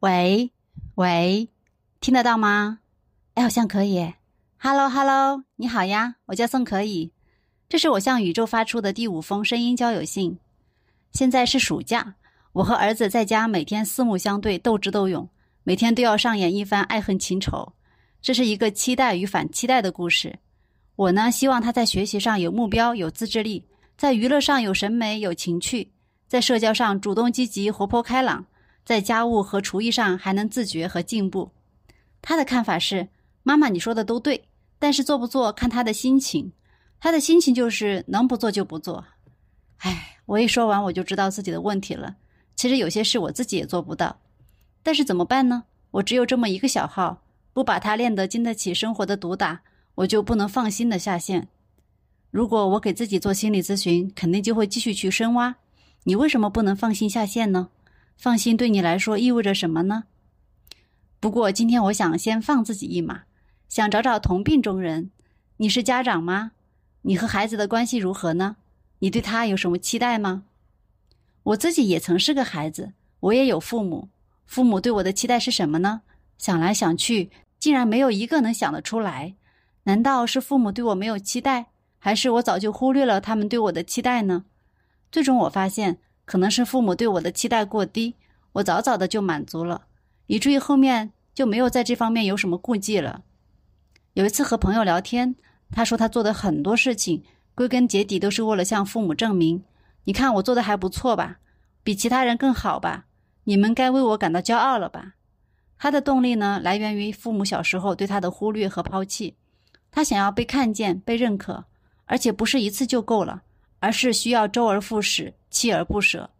喂，喂，听得到吗？哎，好像可以。Hello，Hello，你好呀，我叫宋可以。这是我向宇宙发出的第五封声音交友信。现在是暑假，我和儿子在家每天四目相对，斗智斗勇，每天都要上演一番爱恨情仇。这是一个期待与反期待的故事。我呢，希望他在学习上有目标、有自制力，在娱乐上有审美、有情趣，在社交上主动积极、活泼开朗，在家务和厨艺上还能自觉和进步。他的看法是：妈妈，你说的都对，但是做不做看他的心情。他的心情就是能不做就不做。哎，我一说完我就知道自己的问题了。其实有些事我自己也做不到，但是怎么办呢？我只有这么一个小号，不把它练得经得起生活的毒打。我就不能放心的下线。如果我给自己做心理咨询，肯定就会继续去深挖。你为什么不能放心下线呢？放心对你来说意味着什么呢？不过今天我想先放自己一马，想找找同病中人。你是家长吗？你和孩子的关系如何呢？你对他有什么期待吗？我自己也曾是个孩子，我也有父母。父母对我的期待是什么呢？想来想去，竟然没有一个能想得出来。难道是父母对我没有期待，还是我早就忽略了他们对我的期待呢？最终我发现，可能是父母对我的期待过低，我早早的就满足了，以至于后面就没有在这方面有什么顾忌了。有一次和朋友聊天，他说他做的很多事情，归根结底都是为了向父母证明：你看我做的还不错吧，比其他人更好吧，你们该为我感到骄傲了吧？他的动力呢，来源于父母小时候对他的忽略和抛弃。他想要被看见、被认可，而且不是一次就够了，而是需要周而复始、锲而不舍。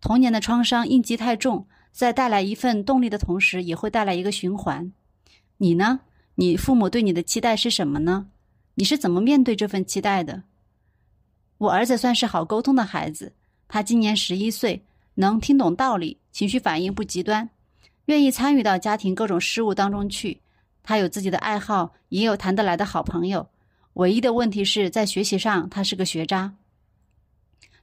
童年的创伤印记太重，在带来一份动力的同时，也会带来一个循环。你呢？你父母对你的期待是什么呢？你是怎么面对这份期待的？我儿子算是好沟通的孩子，他今年十一岁，能听懂道理，情绪反应不极端，愿意参与到家庭各种事务当中去。他有自己的爱好，也有谈得来的好朋友。唯一的问题是在学习上，他是个学渣。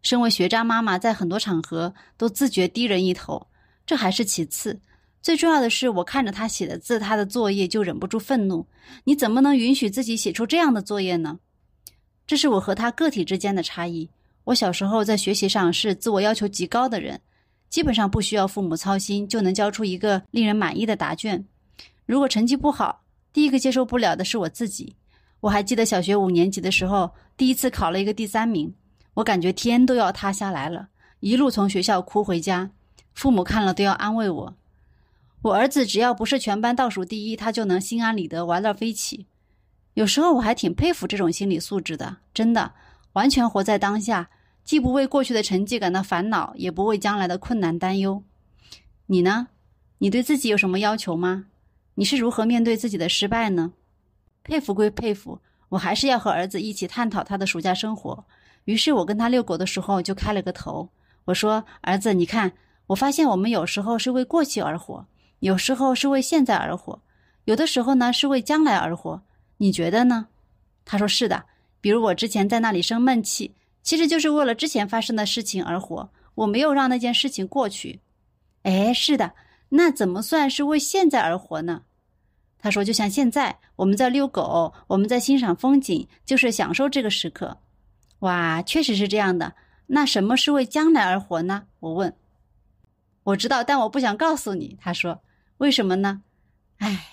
身为学渣妈妈，在很多场合都自觉低人一头，这还是其次。最重要的是，我看着他写的字，他的作业就忍不住愤怒：你怎么能允许自己写出这样的作业呢？这是我和他个体之间的差异。我小时候在学习上是自我要求极高的人，基本上不需要父母操心，就能交出一个令人满意的答卷。如果成绩不好，第一个接受不了的是我自己。我还记得小学五年级的时候，第一次考了一个第三名，我感觉天都要塌下来了，一路从学校哭回家，父母看了都要安慰我。我儿子只要不是全班倒数第一，他就能心安理得玩乐飞起。有时候我还挺佩服这种心理素质的，真的，完全活在当下，既不为过去的成绩感到烦恼，也不为将来的困难担忧。你呢？你对自己有什么要求吗？你是如何面对自己的失败呢？佩服归佩服，我还是要和儿子一起探讨他的暑假生活。于是我跟他遛狗的时候就开了个头，我说：“儿子，你看，我发现我们有时候是为过去而活，有时候是为现在而活，有的时候呢是为将来而活。你觉得呢？”他说：“是的，比如我之前在那里生闷气，其实就是为了之前发生的事情而活，我没有让那件事情过去。”哎，是的。那怎么算是为现在而活呢？他说：“就像现在我们在遛狗，我们在欣赏风景，就是享受这个时刻。”哇，确实是这样的。那什么是为将来而活呢？我问。我知道，但我不想告诉你。他说：“为什么呢？”哎，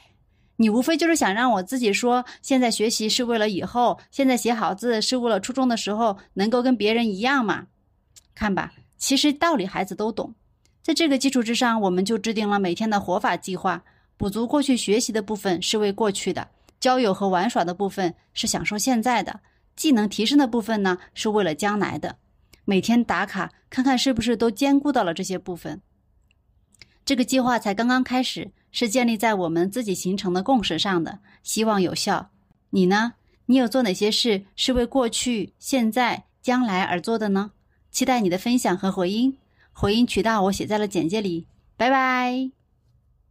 你无非就是想让我自己说，现在学习是为了以后，现在写好字是为了初中的时候能够跟别人一样嘛？看吧，其实道理孩子都懂。在这个基础之上，我们就制定了每天的活法计划。补足过去学习的部分是为过去的，交友和玩耍的部分是享受现在的，技能提升的部分呢是为了将来的。每天打卡，看看是不是都兼顾到了这些部分。这个计划才刚刚开始，是建立在我们自己形成的共识上的，希望有效。你呢？你有做哪些事是为过去、现在、将来而做的呢？期待你的分享和回音。回音渠道我写在了简介里，拜拜。